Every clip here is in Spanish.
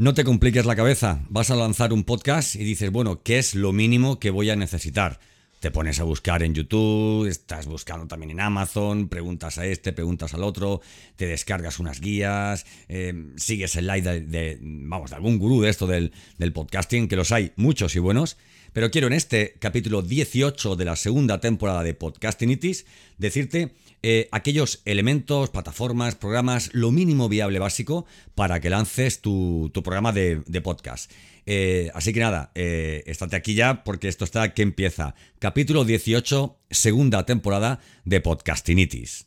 No te compliques la cabeza, vas a lanzar un podcast y dices, bueno, ¿qué es lo mínimo que voy a necesitar? Te pones a buscar en YouTube, estás buscando también en Amazon, preguntas a este, preguntas al otro, te descargas unas guías, eh, sigues el live de, vamos, de algún gurú de esto del, del podcasting, que los hay muchos y buenos. Pero quiero en este capítulo 18 de la segunda temporada de Podcastinitis decirte eh, aquellos elementos, plataformas, programas, lo mínimo viable básico para que lances tu, programa de, podcast. Eh, así que nada, eh, estate aquí ya porque esto está que empieza. Capítulo 18, segunda temporada de Podcastinitis.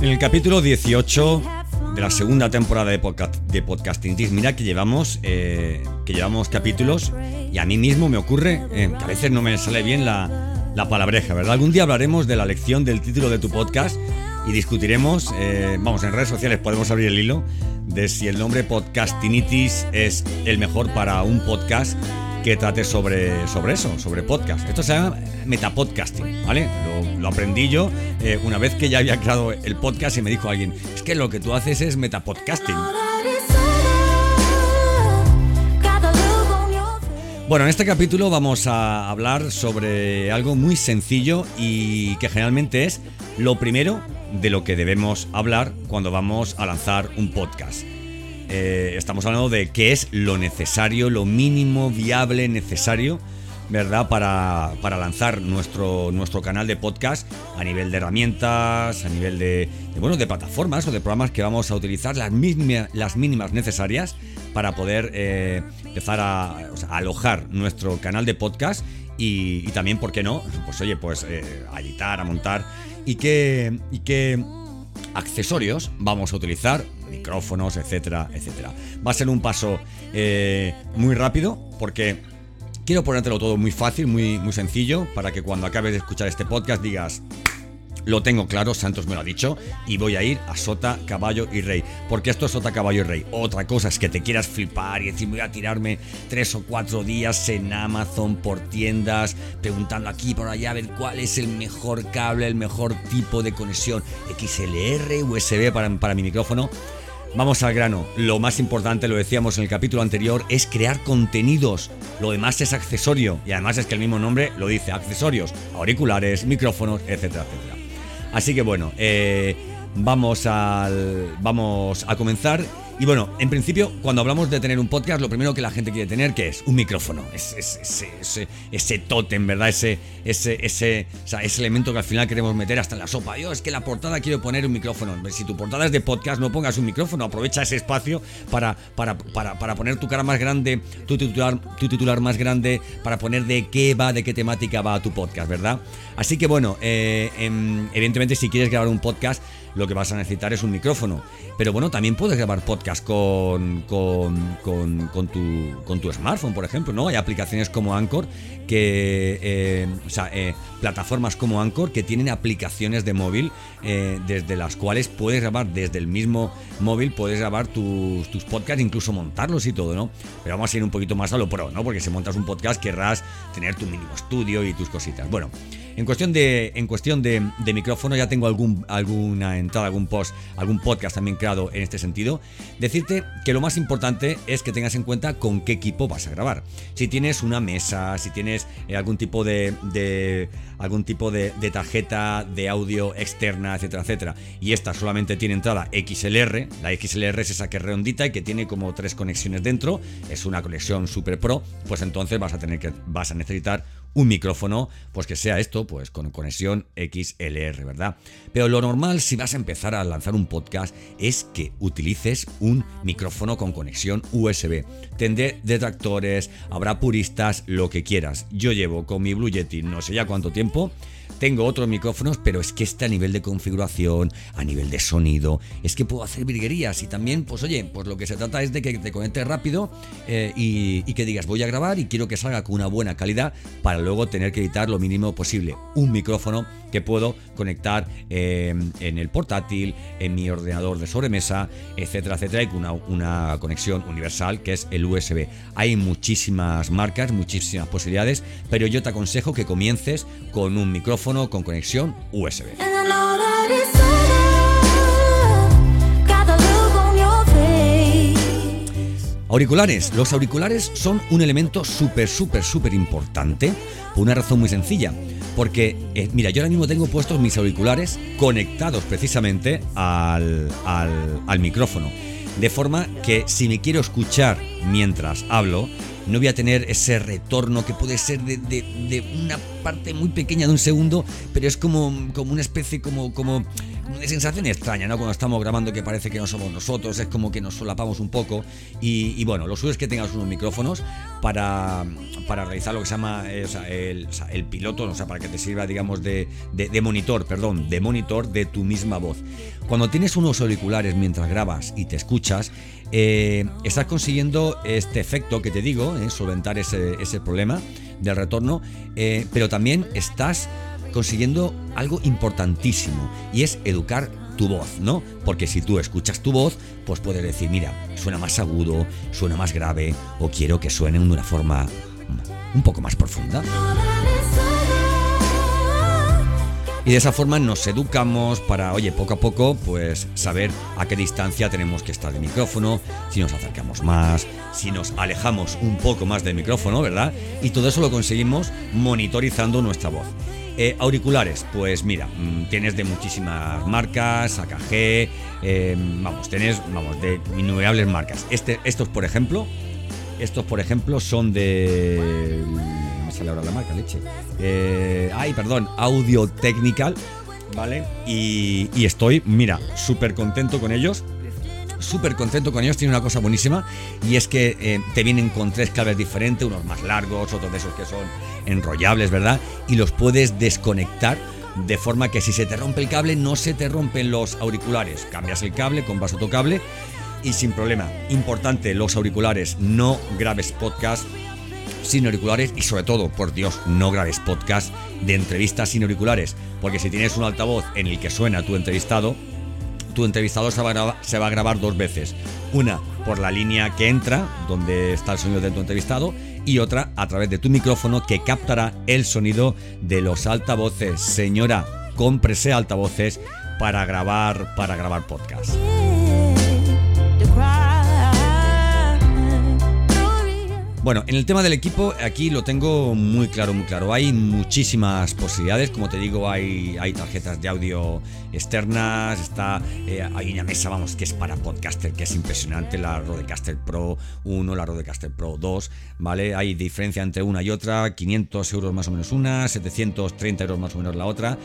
En el capítulo 18 de la segunda temporada de, podcast, de Podcastinitis, mira que llevamos, eh, que llevamos capítulos y a mí mismo me ocurre eh, que a veces no me sale bien la, la palabreja, ¿verdad? Algún día hablaremos de la lección del título de tu podcast y discutiremos, eh, vamos, en redes sociales podemos abrir el hilo de si el nombre Podcastinitis es el mejor para un podcast que trate sobre, sobre eso, sobre podcast. Esto se llama metapodcasting, ¿vale? Lo, aprendí yo eh, una vez que ya había creado el podcast y me dijo alguien, es que lo que tú haces es metapodcasting. Bueno, en este capítulo vamos a hablar sobre algo muy sencillo y que generalmente es lo primero de lo que debemos hablar cuando vamos a lanzar un podcast. Eh, estamos hablando de qué es lo necesario, lo mínimo viable necesario, ¿verdad? Para, lanzar nuestro, nuestro canal de podcast a nivel de herramientas, a nivel de, bueno, de plataformas o de programas que vamos a utilizar, las, las mínimas necesarias para poder eh, empezar a, alojar nuestro canal de podcast y, también, ¿por qué no? Pues oye, pues eh, a editar, a montar y qué, y qué accesorios vamos a utilizar, micrófonos, etcétera, etcétera. Va a ser un paso eh, muy rápido porque quiero ponértelo todo muy fácil, muy, muy sencillo, para que cuando acabes de escuchar este podcast digas, lo tengo claro, Santos me lo ha dicho, y voy a ir a Sota, Caballo y Rey. Porque esto es Sota, Caballo y Rey. Otra cosa es que te quieras flipar y decir, voy a tirarme tres o cuatro días en Amazon por tiendas, preguntando aquí por allá a ver cuál es el mejor cable, el mejor tipo de conexión XLR, USB para, para mi micrófono. Vamos al grano. Lo más importante, lo decíamos en el capítulo anterior, es crear contenidos. Lo demás es accesorio. Y además es que el mismo nombre lo dice, accesorios, auriculares, micrófonos, etcétera, etcétera. Así que bueno, eh, vamos, al, vamos a comenzar. Y bueno, en principio, cuando hablamos de tener un podcast, lo primero que la gente quiere tener, ¿qué es? Un micrófono. Ese, ese, ese, ese tótem, ¿verdad? Ese, ese, ese, ese elemento que al final queremos meter hasta en la sopa. Yo es que la portada quiero poner un micrófono. Si tu portada es de podcast, no pongas un micrófono. Aprovecha ese espacio para, para, para, para poner tu cara más grande, tu titular, tu titular más grande, para poner de qué va, de qué temática va tu podcast, ¿verdad? Así que bueno, eh, em, evidentemente si quieres grabar un podcast, lo que vas a necesitar es un micrófono. Pero bueno, también puedes grabar podcast con, con, con, tu, con tu smartphone, por ejemplo, ¿no? Hay aplicaciones como Anchor, que, eh, o sea, eh, plataformas como Anchor que tienen aplicaciones de móvil desde las cuales puedes grabar desde el mismo móvil, puedes grabar tus, tus podcasts, incluso montarlos y todo, ¿no? Pero vamos a ir un poquito más a lo pro, ¿no? Porque si montas un podcast querrás tener tu mínimo estudio y tus cositas. Bueno. En cuestión de, en cuestión de, de micrófono, ya tengo algún, alguna entrada, algún post, algún podcast también creado en este sentido. Decirte que lo más importante es que tengas en cuenta con qué equipo vas a grabar. Si tienes una mesa, si tienes eh, algún tipo de, algún tipo de, de tarjeta de audio externa, etcétera, etcétera, y esta solamente tiene entrada XLR, la XLR es esa que es redondita y que tiene como tres conexiones dentro, es una conexión super pro, pues entonces vas a tener que vas a necesitar un micrófono, pues que sea esto, pues con conexión XLR, ¿verdad? Pero lo normal si vas a empezar a lanzar un podcast es que utilices un micrófono con conexión USB. Tendré detractores, habrá puristas, lo que quieras. Yo llevo con mi Blue Yeti no sé ya cuánto tiempo tengo otros micrófonos, pero es que este a nivel de configuración, a nivel de sonido, es que puedo hacer virguerías y también, pues oye, pues lo que se trata es de que te conectes rápido eh, y, que digas voy a grabar y quiero que salga con una buena calidad para luego tener que editar lo mínimo posible. Un micrófono que puedo conectar eh, en el portátil, en mi ordenador de sobremesa, etcétera, etcétera, y con una, una conexión universal que es el USB. Hay muchísimas marcas, muchísimas posibilidades, pero yo te aconsejo que comiences con un micrófono con conexión USB. Auriculares. Los auriculares son un elemento súper, súper, súper importante por una razón muy sencilla. Porque, eh, mira, yo ahora mismo tengo puestos mis auriculares conectados precisamente al, al- al micrófono. De forma que si me quiero escuchar mientras hablo, no voy a tener ese retorno que puede ser de, de- de una parte muy pequeña de un segundo, pero es como, como una especie, como, como, una sensación extraña, ¿no? Cuando estamos grabando que parece que no somos nosotros, es como que nos solapamos un poco. Y, bueno, lo suyo es que tengas unos micrófonos para, para realizar lo que se llama eh, el, el piloto, o sea, para que te sirva, digamos, de, de- monitor, perdón, de monitor de tu misma voz. Cuando tienes unos auriculares mientras grabas y te escuchas, eh, estás consiguiendo este efecto que te digo, eh, solventar ese, ese problema del retorno, pero también estás consiguiendo algo importantísimo y es educar tu voz, ¿no? Porque si tú escuchas tu voz, pues puedes decir, mira, suena más agudo, suena más grave o quiero que suene de una forma un poco más profunda. Y de esa forma nos educamos para, oye, poco a poco, pues saber a qué distancia tenemos que estar del micrófono, si nos acercamos más, si nos alejamos un poco más del micrófono, ¿verdad? Y todo eso lo conseguimos monitorizando nuestra voz. Eh, auriculares, pues mira, mm, tienes de muchísimas marcas, AKG, eh, vamos, tienes, vamos, de innumerables marcas. Este, estos, por ejemplo, estos, por ejemplo, son de. Me sale ahora la marca, leche. Eh, ay, perdón, Audio Technical, ¿vale? Y estoy, mira, súper contento con ellos. Súper contento con ellos, tiene una cosa buenísima y es que eh, te vienen con tres cables diferentes, unos más largos, otros de esos que son enrollables, ¿verdad? Y los puedes desconectar de forma que si se te rompe el cable no se te rompen los auriculares. Cambias el cable, compras otro cable y sin problema. Importante, los auriculares, no grabes podcast sin auriculares y sobre todo, por Dios, no grabes podcast de entrevistas sin auriculares, porque si tienes un altavoz en el que suena tu entrevistado, tu entrevistado se va, a grabar, se va a grabar dos veces. Una por la línea que entra, donde está el sonido de tu entrevistado, y otra a través de tu micrófono que captará el sonido de los altavoces. Señora, cómprese altavoces para grabar, para grabar podcast. Bueno, en el tema del equipo, aquí lo tengo muy claro, muy claro. Hay muchísimas posibilidades, como te digo, hay, tarjetas de audio externas, está, eh, hay una mesa, vamos, que es para podcaster, que es impresionante, la Rodecaster Pro 1, la Rodecaster Pro 2, ¿vale? Hay diferencia entre una y otra, 500 euros más o menos una, 730 euros más o menos la otra.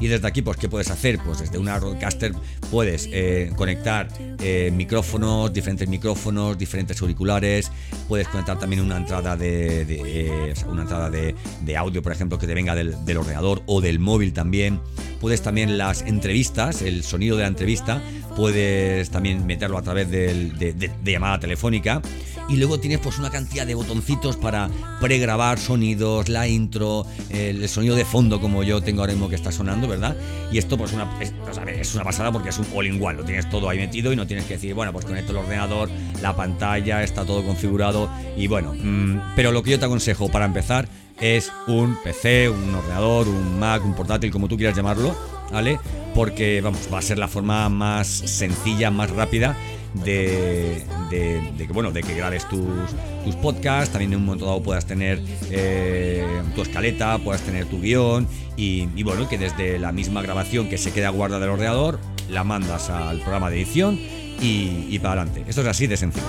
Y desde aquí, pues, ¿qué puedes hacer? Pues desde una Rodecaster puedes eh, conectar eh, micrófonos, diferentes micrófonos, diferentes auriculares. Puedes conectar también una entrada de, una entrada de, audio, por ejemplo, que te venga del, ordenador o del móvil también. Puedes también las entrevistas, el sonido de la entrevista, puedes también meterlo a través de llamada telefónica. Y luego tienes pues una cantidad de botoncitos para pregrabar sonidos, la intro, el sonido de fondo como yo tengo ahora mismo que está sonando, ¿verdad? Y esto pues una, es, una pasada porque es un all-in-one, lo tienes todo ahí metido y no tienes que decir, bueno, pues conecto el ordenador, la pantalla, está todo configurado y bueno, mm, pero lo que yo te aconsejo para empezar es un PC, un ordenador, un Mac, un portátil, como tú quieras llamarlo, ¿vale? Porque, vamos, va a ser la forma más sencilla, más rápida de, que bueno de que grabes tus, tus podcasts también en un momento dado puedas tener eh, tu escaleta puedas tener tu guion y, y bueno que desde la misma grabación que se queda guardada del ordenador la mandas al programa de edición y, y para adelante. Esto es así de sencillo.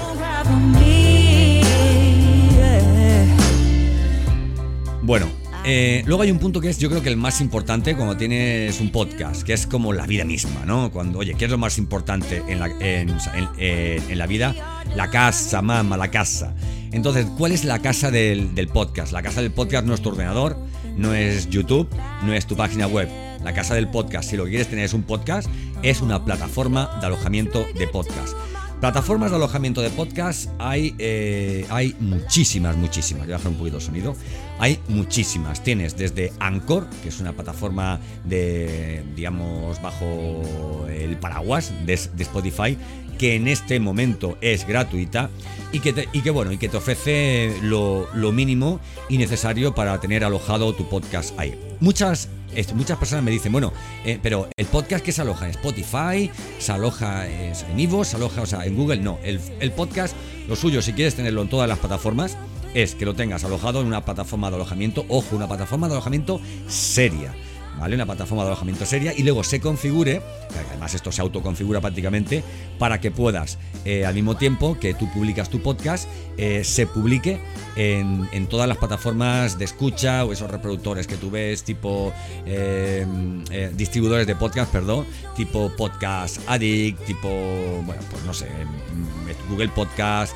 Bueno, eh, luego hay un punto que es yo creo que el más importante cuando tienes un podcast, que es como la vida misma, ¿no? Cuando, oye, ¿qué es lo más importante en la, en, en- en la vida? La casa, mamá, la casa. Entonces, ¿cuál es la casa del, del podcast? La casa del podcast no es tu ordenador, no es YouTube, no es tu página web. La casa del podcast, si lo que quieres tener es un podcast, es una plataforma de alojamiento de podcast. Plataformas de alojamiento de podcast hay, eh, hay muchísimas, muchísimas. Voy a bajar un poquito el sonido. Hay muchísimas. Tienes desde Anchor, que es una plataforma de, digamos, bajo el paraguas de, de Spotify, que en este momento es gratuita y que, te, y que bueno, y que te ofrece lo, lo mínimo y necesario para tener alojado tu podcast ahí. Muchas muchas personas me dicen, bueno, eh, pero el podcast que se aloja en Spotify, se aloja eh, en Ivo, se aloja, o sea, en Google, no. El, el podcast, lo suyo, si quieres tenerlo en todas las plataformas, es que lo tengas alojado en una plataforma de alojamiento, ojo, una plataforma de alojamiento seria. ¿Vale? Una plataforma de alojamiento seria y luego se configure, además esto se autoconfigura prácticamente, para que puedas, eh, al mismo tiempo que tú publicas tu podcast, eh, se publique en, en todas las plataformas de escucha o esos reproductores que tú ves, tipo eh, distribuidores de podcast, perdón, tipo Podcast Addict, tipo, bueno, pues no sé, mm, Google Podcast,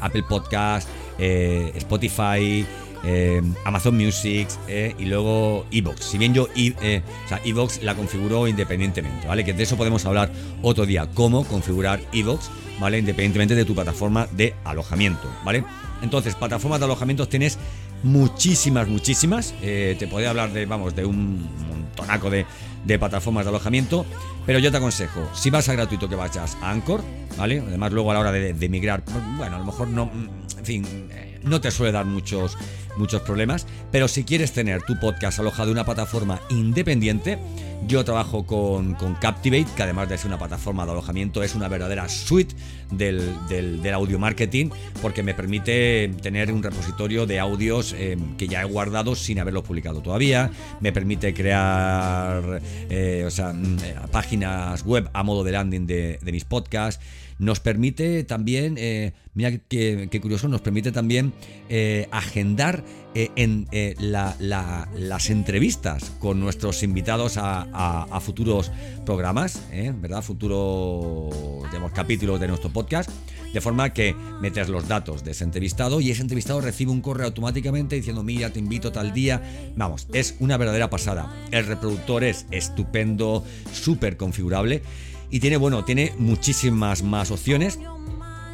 Apple Podcast, Spotify. Eh, Amazon Music eh, y luego Evox. Si bien yo eh, Evox la configuro independientemente, ¿vale? Que de eso podemos hablar otro día, cómo configurar Evox, ¿vale? Independientemente de tu plataforma de alojamiento, ¿vale? Entonces, plataformas de alojamiento tienes muchísimas, muchísimas. Eh, te podría hablar de, vamos, de un montonaco de, de plataformas de alojamiento. Pero yo te aconsejo, si vas a gratuito que vayas a Anchor, ¿vale? Además, luego a la hora de, de migrar, pues, bueno, a lo mejor no, en fin, no te suele dar muchos, muchos problemas. Pero si quieres tener tu podcast alojado en una plataforma independiente, yo trabajo con, con Captivate, que además de ser una plataforma de alojamiento, es una verdadera suite del, del, audio marketing, porque me permite tener un repositorio de audios eh, que ya he guardado sin haberlos publicado todavía. Me permite crear eh, o sea, mm, eh, páginas web a modo de landing de, de mis podcasts. Nos permite también, eh, mira qué, curioso, nos permite también eh, agendar eh, en la- la- las entrevistas con nuestros invitados a, futuros programas, ¿verdad? Futuros digamos, capítulos de nuestro podcast. De forma que metes los datos de ese entrevistado y ese entrevistado recibe un correo automáticamente diciendo, mira, te invito tal día. Vamos, es una verdadera pasada. El reproductor es estupendo, súper configurable y tiene, bueno, tiene muchísimas más opciones.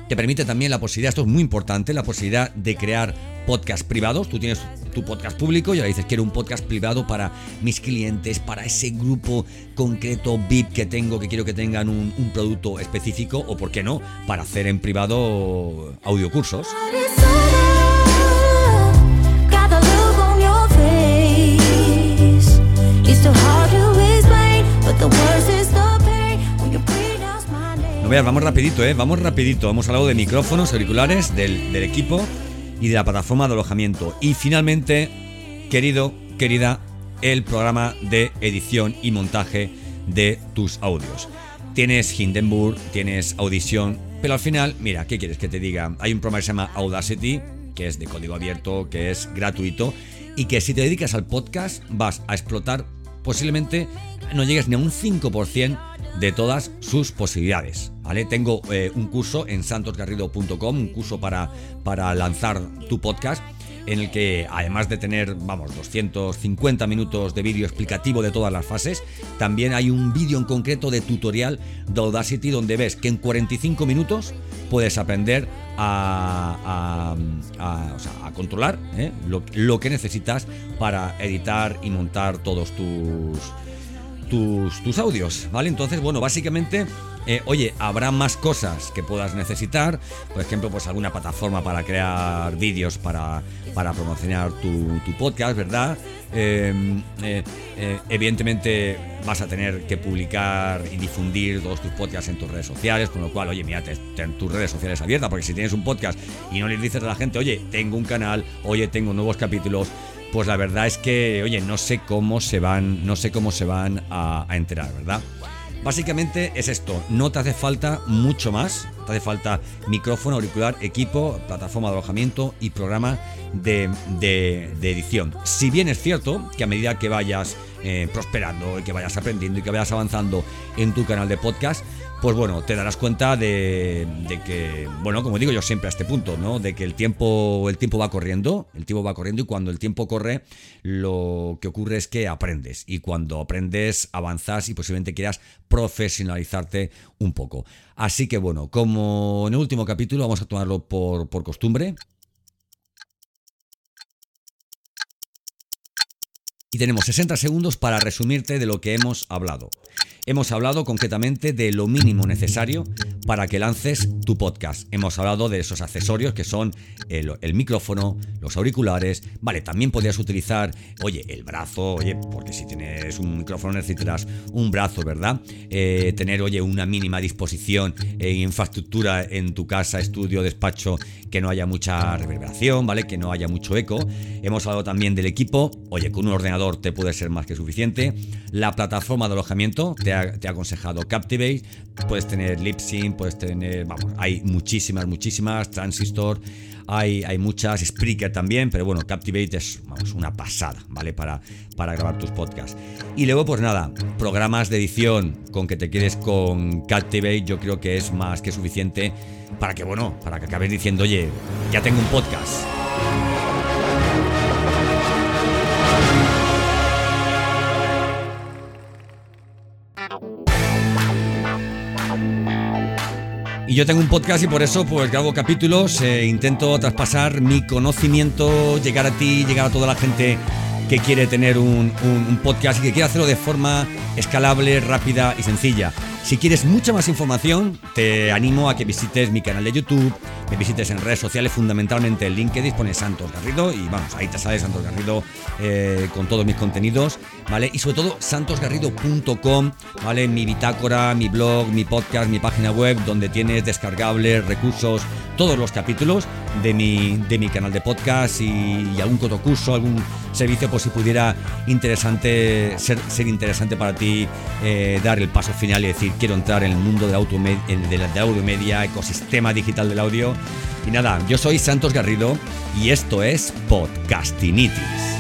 Te permite también la posibilidad, esto es muy importante, la posibilidad de crear podcasts privados. Tú tienes tu podcast público y ahora dices, quiero un podcast privado para mis clientes, para ese grupo concreto VIP que tengo, que quiero que tengan un, producto específico, o por qué no, para hacer en privado audiocursos. Got Vamos rapidito, ¿eh? Vamos rapidito. Hemos hablado de micrófonos, auriculares, del, del equipo y de la plataforma de alojamiento. Y finalmente, querido, querida, el programa de edición y montaje de tus audios. Tienes Hindenburg, tienes Audición, pero al final, mira, ¿qué quieres que te diga? Hay un programa que se llama Audacity, que es de código abierto, que es gratuito, y que si te dedicas al podcast vas a explotar posiblemente no llegues ni a un 5% de todas sus posibilidades. ¿vale? Tengo eh, un curso en santosgarrido.com, un curso para, para lanzar tu podcast, en el que además de tener, vamos, 250 minutos de vídeo explicativo de todas las fases, también hay un vídeo en concreto de tutorial de Audacity donde ves que en 45 minutos puedes aprender a, a- controlar ¿eh? lo, lo que necesitas para editar y montar todos tus tus, tus audios, ¿vale? Entonces, bueno, básicamente eh, oye, habrá más cosas que puedas necesitar, por ejemplo, pues alguna plataforma para crear vídeos para, para promocionar tu, tu podcast, ¿verdad? Eh, eh, eh, evidentemente vas a tener que publicar y difundir todos tus podcasts en tus redes sociales, con lo cual, oye, mira, te- ten tus redes sociales abiertas, porque si tienes un podcast y no le dices a la gente, oye, tengo un canal, oye, tengo nuevos capítulos, pues la verdad es que, oye, no sé cómo se van, no sé cómo se van a, enterar, ¿verdad? Básicamente es esto, no te hace falta mucho más, te hace falta micrófono, auricular, equipo, plataforma de alojamiento y programa de, de- de edición. Si bien es cierto que a medida que vayas eh, prosperando y que vayas aprendiendo y que vayas avanzando en tu canal de podcast, pues bueno, te darás cuenta de, que, bueno, como digo yo siempre a este punto, ¿no? De que el tiempo, el tiempo va corriendo, el tiempo va corriendo y cuando el tiempo corre, lo que ocurre es que aprendes. Y cuando aprendes, avanzas y posiblemente quieras profesionalizarte un poco. Así que bueno, como en el último capítulo, vamos a tomarlo por, por costumbre. Y tenemos 60 segundos para resumirte de lo que hemos hablado. Hemos hablado concretamente de lo mínimo necesario para que lances tu podcast. Hemos hablado de esos accesorios que son el, micrófono, los auriculares. Vale, también podrías utilizar, oye, el brazo, oye, porque si tienes un micrófono necesitarás un brazo, ¿verdad? Eh, tener, oye, una mínima disposición e infraestructura en tu casa, estudio, despacho, que no haya mucha reverberación, ¿vale? Que no haya mucho eco. Hemos hablado también del equipo. Oye, con un ordenador te puede ser más que suficiente. La plataforma de alojamiento, te ha, te ha aconsejado Captivate. Puedes tener Lipsync, puedes tener, vamos, hay muchísimas, muchísimas. Transistor, hay, hay muchas. Spreaker también, pero bueno, Captivate es, vamos, una pasada, ¿vale? Para, para grabar tus podcasts. Y luego, pues nada, programas de edición con que te quedes con Captivate, yo creo que es más que suficiente para que, bueno, para que acabes diciendo, oye, ya tengo un podcast. Y yo tengo un podcast y por eso pues grabo capítulos, eh, intento traspasar mi conocimiento, llegar a ti, llegar a toda la gente que quiere tener un, un- un podcast y que quiere hacerlo de forma escalable, rápida y sencilla. Si quieres mucha más información, te animo a que visites mi canal de YouTube, me visites en redes sociales, fundamentalmente en LinkedIn, pones Santos Garrido y vamos, ahí te sale Santos Garrido eh, con todos mis contenidos, ¿vale? Y sobre todo santosgarrido.com, ¿vale? Mi bitácora, mi blog, mi podcast, mi página web, donde tienes descargables, recursos, todos los capítulos de mi, de mi canal de podcast y, y algún curso, algún servicio, pues si pudiera interesante ser, ser interesante para ti eh, dar el paso final y decir quiero entrar en el mundo del auto de la de audio media, ecosistema digital del audio. Y nada, yo soy Santos Garrido y esto es Podcastinitis.